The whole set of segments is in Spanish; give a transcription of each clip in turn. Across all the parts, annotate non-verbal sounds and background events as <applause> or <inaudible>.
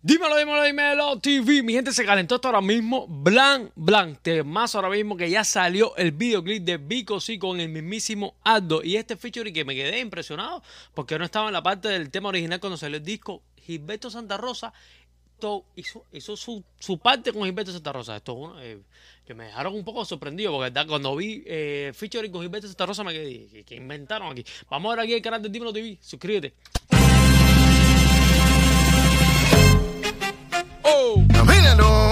Dímelo, dímelo, dímelo, TV. Mi gente se calentó esto ahora mismo. Blan, blan. Más ahora mismo que ya salió el videoclip de Vico sí con el mismísimo Aldo. Y este feature que me quedé impresionado porque no estaba en la parte del tema original cuando salió el disco. Gilberto Santa Rosa hizo, su, parte con Gilberto Santa Rosa. Esto eh, que me dejaron un poco sorprendido porque cuando vi eh, featuring con Gilberto Santa Rosa me quedé, ¿qué, inventaron aquí? Vamos a ver aquí el canal de Dímelo TV. Suscríbete. Y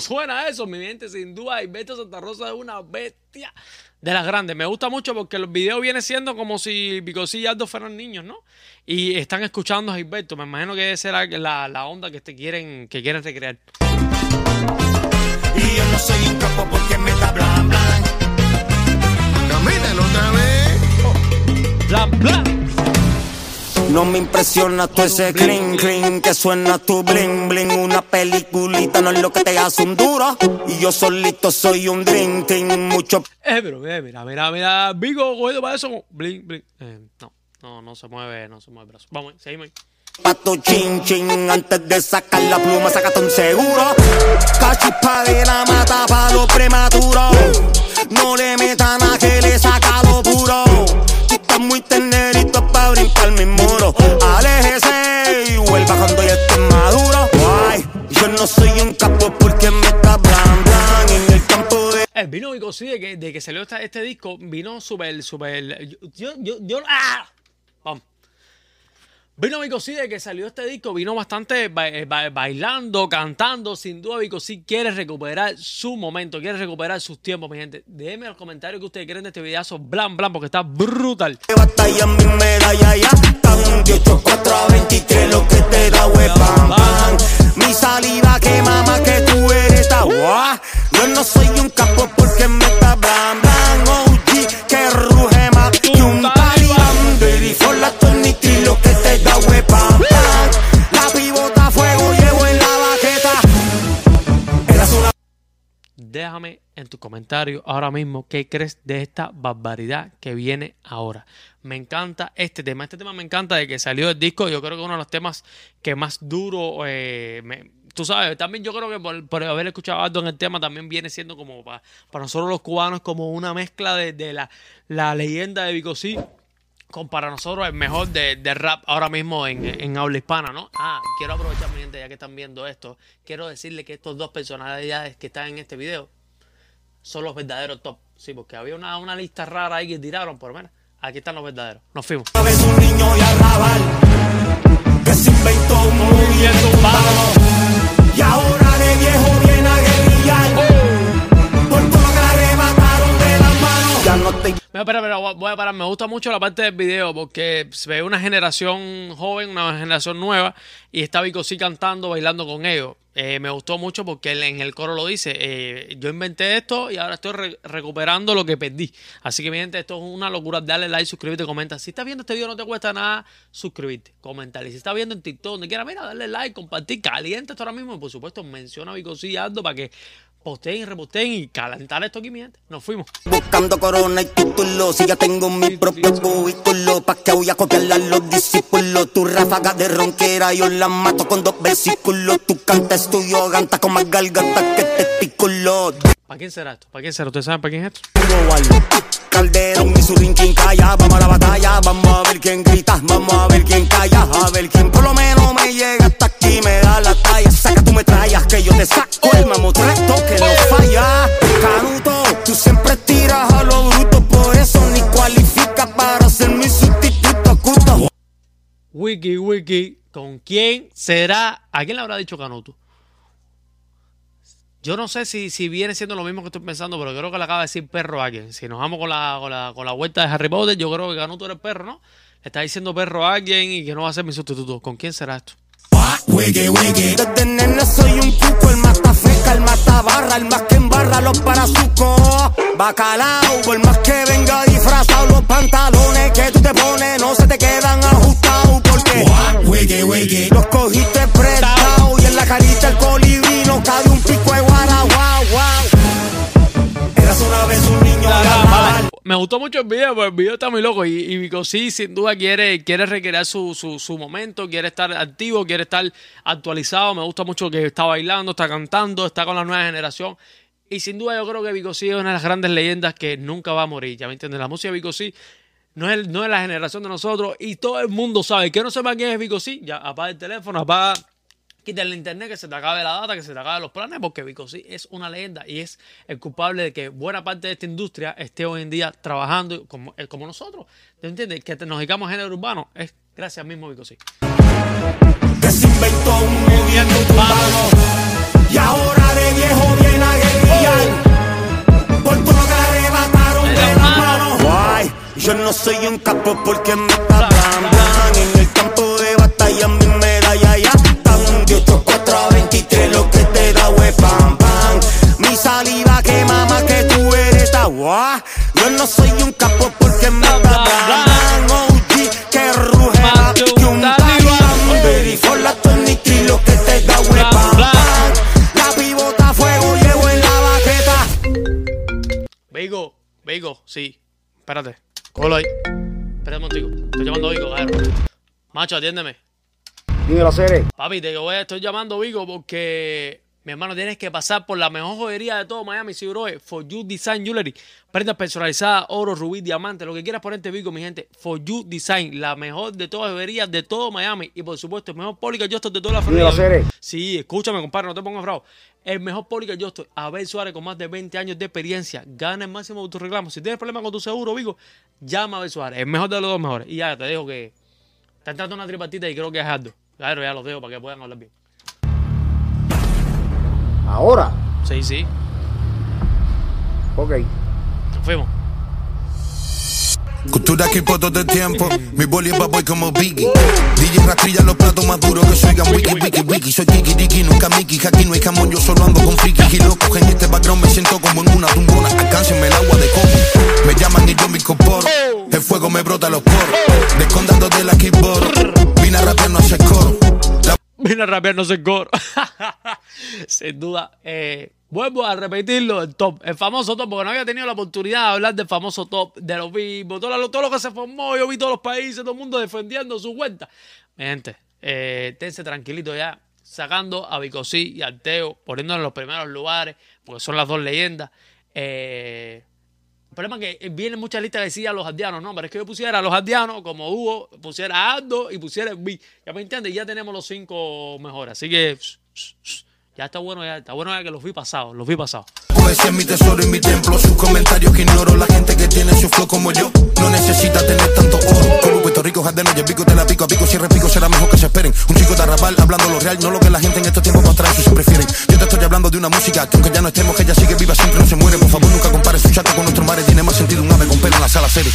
suena eso, mi gente. Sin duda, Beto Santa Rosa es una bestia de las grandes. Me gusta mucho porque los videos vienen siendo como si Bicosí y Aldo fueran niños, ¿no? Y están escuchando a Gilberto. Me imagino que esa era la, la onda que te quieren, que quieren recrear. Y yo no soy un porque me está blan No me impresiona todo ese clean clean que suena tu bling bling. Una peliculita no es lo que te hace un duro. Y yo solito soy un dream team. Mucho Eh, pero mira, mira, mira, mira. Vigo, cogido para eso. Blin, blin. Eh, no, no, no se mueve, no se mueve el brazo. Vamos, seguimos pato chin chin. Antes de sacar la pluma, sácate un seguro. Cachispa de la mata pa' lo prematuro. No le metan vino Vico sí, de que, de que salió esta- este disco, vino súper, súper. Yo, yo, yo. ¡Ah! Vamos. Vino Vico sí, de que salió este disco, vino bastante ba- eh, ba- bailando, cantando. Sin duda, Vico sí quiere recuperar su momento, quiere recuperar sus tiempos, mi gente. Déjenme en los comentarios que ustedes creen de este videazo, blan, blan, porque está brutal. mi medalla ya están de 8, 4 a 23 lo que mama que tú eres yo no soy un capo porque me está blan blan OG que ruge más que un talibán Baby for la tornitri lo que te da pam la pivota fuego llevo en la baqueta eras una Déjame en tu comentario ahora mismo qué crees de esta barbaridad que viene ahora. Me encanta este tema. Este tema me encanta de que salió el disco. Yo creo que uno de los temas que más duro. eh, me- tú sabes, también yo creo que por, haber escuchado algo en el tema también viene siendo como pa- para nosotros los cubanos como una mezcla de, de la, la leyenda de Vico Sí con para nosotros el mejor de, de rap ahora mismo en, en habla hispana, ¿no? Ah, quiero aprovechar, mi gente, ya que están viendo esto, quiero decirle que estos dos personalidades que están en este video son los verdaderos top. Sí, porque había una, una lista rara ahí que tiraron, por lo menos. Aquí están los verdaderos. Nos fuimos. Voy a parar. Me gusta mucho la parte del video porque se ve una generación joven, una generación nueva y está Vico sí cantando, bailando con ellos. Eh, me gustó mucho porque él en el coro lo dice. eh, yo inventé esto y ahora estoy re- recuperando lo que perdí. Así que, mi gente, esto es una locura. Dale like, suscríbete, comenta. Si estás viendo este video, no te cuesta nada suscribirte, comentar. Y si estás viendo en TikTok, donde quiera, mira, dale like, compartir, caliente esto ahora mismo. Y por supuesto, menciona a Vico sí Aldo para que posteen y reposteen y calentar esto aquí, mi gente. Nos fuimos. buscando corona y título si ya tengo mi propio cubículo pa' que voy a copiarla a los discípulos tu ráfaga de ronquera yo la mato con dos versículos tu canta estudio ganta con más garganta que testículo ¿Para quién será esto? ¿Para quién será? ¿Ustedes saben para quién es esto? Calderón y su rinquín calla, vamos a la batalla, vamos a ver quién grita, vamos a ver quién calla, a ver quién por lo menos me llega hasta aquí, me da la talla, saca tu metrallas que yo te saco el mamotreto que no falla. Canuto, tú siempre tiras a lo bruto, por eso ni cualifica para ser mi sustituto, cuto. Wiki, wiki. ¿Con quién será? ¿A quién le habrá dicho Canuto? Yo no sé si, si viene siendo lo mismo que estoy pensando, pero creo que le acaba de decir perro a alguien. Si nos vamos con la, con la, con la vuelta de Harry Potter, yo creo que Canuto era el perro, ¿no? Le está diciendo perro a alguien y que no va a ser mi sustituto. ¿Con quién será esto? Desde nena soy un cuco, el mata feca, el mata barra, el más que embarra guardarlos para su co. Bacalao, por más que venga disfrazado, los pantalones que tú te pones no se te quedan ajustados porque Wiki, wiki. Me gustó mucho el video, porque el video está muy loco. Y, y sin duda, quiere, quiere recrear su, su, su momento, quiere estar activo, quiere estar actualizado. Me gusta mucho que está bailando, está cantando, está con la nueva generación. Y sin duda, yo creo que Vico sí es una de las grandes leyendas que nunca va a morir. ¿Ya me entiendes? La música de Vico sí no es, no es la generación de nosotros y todo el mundo sabe. Que no sepa quién es Vico sí, ya apaga el teléfono, apaga. Quita el internet, que se te acabe la data, que se te acabe los planes, porque Vico sí es una leyenda y es el culpable de que buena parte de esta industria esté hoy en día trabajando como, eh, como nosotros. ¿Te entiendes? Que te- nos dedicamos a género urbano es gracias mismo Vico sí. que se inventó un urbano y ahora de viejo viene a guerrillar por todo lo que le arrebataron de la mano. Guay, yo no soy un capo porque me está guay yo no soy un capo porque me blan OG que ruge más que un talibán for la 23 lo que te da hue pam pam la pivota a fuego llevo en la baqueta Vigo, Vigo, sí. Espérate. Cógelo ahí. Espérate un momentico. Estoy llamando a Vigo, cabrón. Macho, atiéndeme. Dímelo, Cere. Papi, te voy a, estoy llamando Vigo porque mi hermano tienes que pasar por la mejor joyería de todo Miami, sí, bro. For You Design Jewelry. Prendas personalizadas, oro, rubí, diamante, lo que quieras ponerte Vigo, mi gente. For You Design, la mejor de todas las joyerías de todo Miami. Y por supuesto, el mejor Pólica Justo de toda la. Cere. Sí, escúchame, compadre, no te pongas bravo. El mejor Pólica Justo, Abel Suárez, con más de 20 años de experiencia, gana el máximo de tus reclamos. Si tienes problemas con tu seguro, Vigo, llama a Abel Suárez, el mejor de los dos mejores. Y ya, te dejo que está entrando una tripartita y creo que es Aldo. Claro, ya los dejo para que puedan hablar bien. Ahora. Sí, sí, Ok. nos fuimos. Cultura que por todo el tiempo. Mi boli es boy como Biggie. DJ rastrilla los platos más duros que se oigan wiki, wiki, wiki. Soy tiki, tiki, nunca Mickey. Aquí no hay jamón, yo solo ando con frikis y locos. En este background me siento como en una tumbona. Alcáncenme el agua de coco. Me llaman y yo me incorporo. El fuego me brota los poros. Descondando de la keyboard. Vine a rapear, no hacer coro. La Vine a rapear, no sé coro. <laughs> Sin duda. eh, vuelvo a repetirlo, el top, el famoso top, porque no había tenido la oportunidad de hablar del famoso top, de los vivos, todo, lo- que se formó, yo vi todos los países, todo el mundo defendiendo su cuenta. Mi gente, eh, tense tranquilito ya, sacando a Bicosí y a Teo, poniéndolos en los primeros lugares, porque son las dos leyendas. Eh, el problema es que vienen muchas listas que decían los aldeanos, no, pero es que yo pusiera a los aldeanos como Hugo, pusiera a Aldo y pusiera B. Ya me entiendes, ya tenemos los cinco mejores. Así que ya está bueno, ya está bueno ya que los vi pasados, los vi pasados. Poesía es mi tesoro y mi templo. Sus comentarios que ignoro. La gente que tiene su flow como yo no necesita tener tanto oro. Como Puerto Rico, jardeno, y el pico te la pico a pico. Si repico será mejor que se esperen. Un chico de arrabal hablando lo real, no lo que la gente en estos tiempos para eso se prefieren. Yo te estoy hablando de una música que aunque ya no estemos, que ella sigue viva, siempre no se muere. Por favor, nunca compares su chato con nuestro mares. Tiene más sentido un ave con pelo en la sala serie.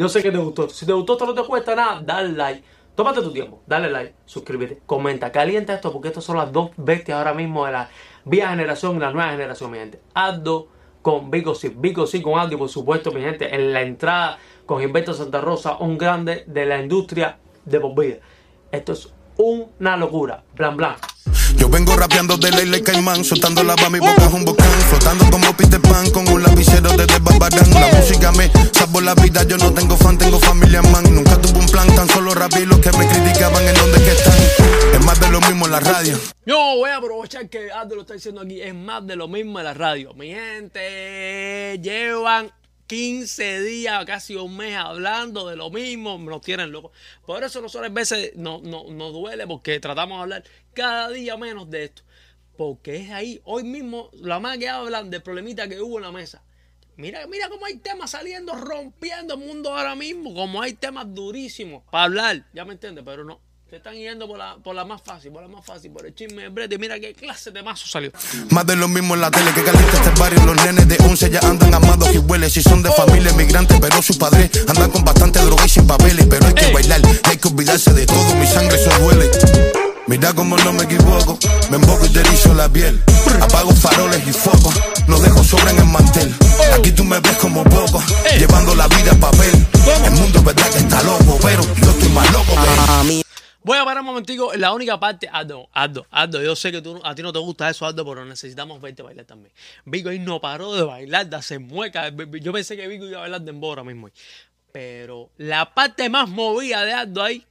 Yo sé, que te gustó. Si te gustó, esto no te cuesta nada, dale like. Tómate tu tiempo, dale like, suscríbete, comenta, calienta esto porque estas son las dos bestias ahora mismo de la vieja generación y la nueva generación, mi gente. Aldo con Vico sí, Vico sí con Aldo y por supuesto, mi gente, en la entrada con Gilberto Santa Rosa, un grande de la industria de por vida. Esto es una locura, blan blan. Yo vengo rapeando de Leila y Caimán, soltando la mi boca es un volcán, flotando como Peter Pan con un lapicero de Babarán. La música me salvó la vida, yo no tengo fan, tengo familia man. Nunca tuve un plan, tan solo rapé y los que me criticaban en donde que están. Es más de lo mismo en la radio. Yo voy a aprovechar que Aldo lo está diciendo aquí. Es más de lo mismo en la radio. Mi gente, llevan 15 días, casi un mes hablando de lo mismo. Nos tienen locos. Por eso nosotros a veces no- no- nos duele porque tratamos de hablar cada día menos de esto. Porque es ahí, hoy mismo, la más que hablan del problemita que hubo en la mesa. Mira, mira cómo hay temas saliendo, rompiendo el mundo ahora mismo. Como hay temas durísimos para hablar. Ya me entiendes, pero no. Se están yendo por la, por la más fácil, por la más fácil, por el chisme de brete. Mira qué clase de mazo salió. Más de lo mismo en la tele que calienta este barrio. Los nenes de 11 ya andan amados y hueles. Si son de familia emigrante, pero sus padres andan con bastante droga y sin papeles. Pero hay que Ey. bailar, hay que olvidarse de todo. Mi sangre eso duele. Mira como no me equivoco, me emboco y te erizo la piel. Apago faroles y focos, no dejo sobra en el mantel. Aquí tú me ves como poco, llevando la vida en papel. El mundo es verdad que está loco, pero yo Voy a parar un momentico. La única parte, Aldo, Aldo, Aldo, yo sé que a ti no te gusta eso, Aldo, pero necesitamos verte bailar también. Vigo ahí no paró de bailar, de hacer muecas. Yo pensé que Vigo iba a bailar de embo ahora mismo. Pero la parte más movida de Aldo ahí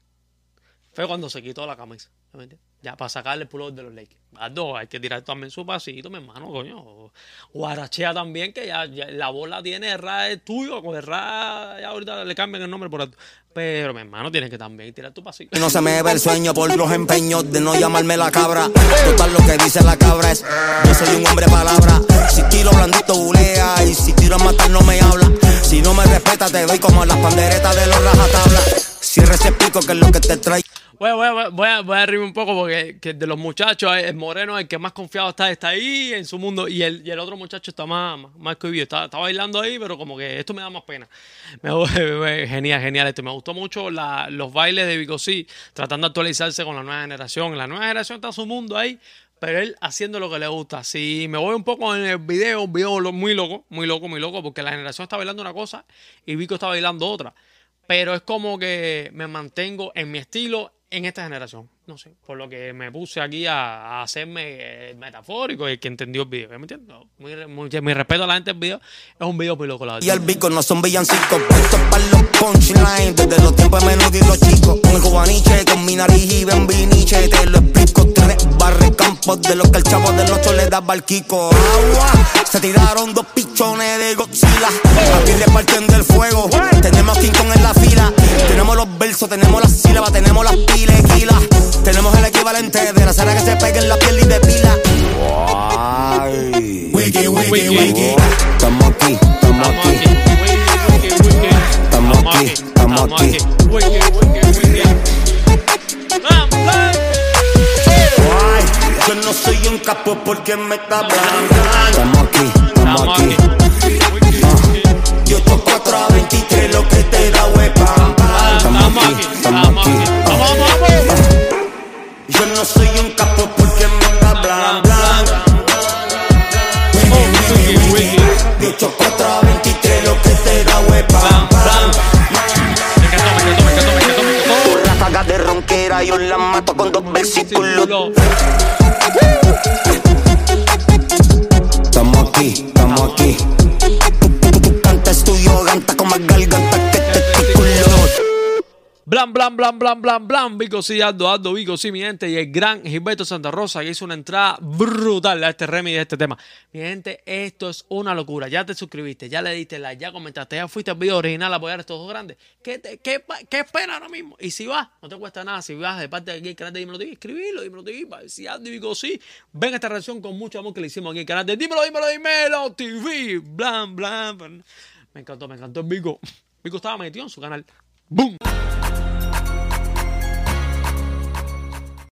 fue cuando se quitó la camisa. ¿me entiendes? Ya, para sacarle el de los Lakers. Aldo, hay que tirar también su pasito, mi hermano, coño. Guarachea también, que ya, ya la bola tiene errada es tuyo, con errada, ya ahorita le cambian el nombre por Aldo. Pero, mi hermano, tienes que también tirar tu pasito. no se me ve el sueño por los empeños de no llamarme la cabra. Total lo que dice la cabra es, yo soy un hombre palabra. Si tiro blandito bulea y si tiro a matar no me habla. Si no me respeta te doy como las panderetas de los rajatablas. Cierra ese pico que es lo que te trae. Voy, voy, voy, a, voy a reírme un poco porque que de los muchachos, el moreno, el que más confiado está, está ahí en su mundo. Y el, y el otro muchacho está más, más, más cohibido. Está, está bailando ahí, pero como que esto me da más pena. <laughs> Me- <laughs> genial, genial. Este. Me gustó mucho la- los bailes de Vico sí, tratando de actualizarse con la nueva generación. La nueva generación está en su mundo ahí, pero él haciendo lo que le gusta. Si me voy un poco en el video, un video muy loco, muy loco, muy loco, porque la generación está bailando una cosa y Vico está bailando otra pero es como que me mantengo en mi estilo en esta generación. No sé, por lo que me puse aquí a, a hacerme eh, metafórico y el que entendió el video. ¿Me entiendes? Muy, muy- mi respeto a la gente del video. Es un video muy loco, la Y el bico no son villancicos, puestos para los punchlines desde los tiempos de menudo y los chicos. Con el cubaniche, con mi nariz y bembiniche, te lo explico. Tres barres campos de los que el chavo del ocho le daba al Kiko. Agua, se tiraron dos pichones de Godzilla. Aquí repartiendo el fuego, tenemos King Kong en la fila. Tenemos los versos, tenemos las sílabas, tenemos las pilequilas. Tenemos el equivalente de la cera que se pega en la piel y de pila. Wiki, wiki, Wiki. wiki. Estamos aquí, estamos Estamos aquí. aquí. Wiki, wiki, wiki. Estamos aquí, estamos aquí. Soy un capo porque me está hablando. Estamos aquí, estamos aquí. Yo toco 4 a 23, lo que te da huepa. Estamos aquí, estamos aquí. Yo no soy un capo porque me está hablando. Wiki, wiki. Yo toco 4 a 23, lo que te da huepa. Ráfaga de ronquera, yo la mato con dos versículos. Estamos aquí, estamos aquí. Canta es tuyo, ganta con más garganta. Blan, blan, blan, blan, blan, blan. Vico sí, Aldo, Aldo, Vico sí, mi gente. Y el gran Gilberto Santa Rosa que hizo una entrada brutal a este remix de este tema. Mi gente, esto es una locura. Ya te suscribiste, ya le diste like, ya comentaste, ya fuiste al video original a apoyar a estos dos grandes. ¿Qué, te- qué, qué espera ahora mismo? Y si vas, no te cuesta nada. Si vas de parte de aquí, el canal de Dímelo TV, escribirlo, Dímelo TV. Si Aldo y Vico sí, ven esta reacción con mucho amor que le hicimos aquí en el canal de Dímelo, Dímelo, Dímelo TV. Blan, blan, blan. Me encantó, me encantó el Vico. Vico estaba metido en su canal. ¡Boom!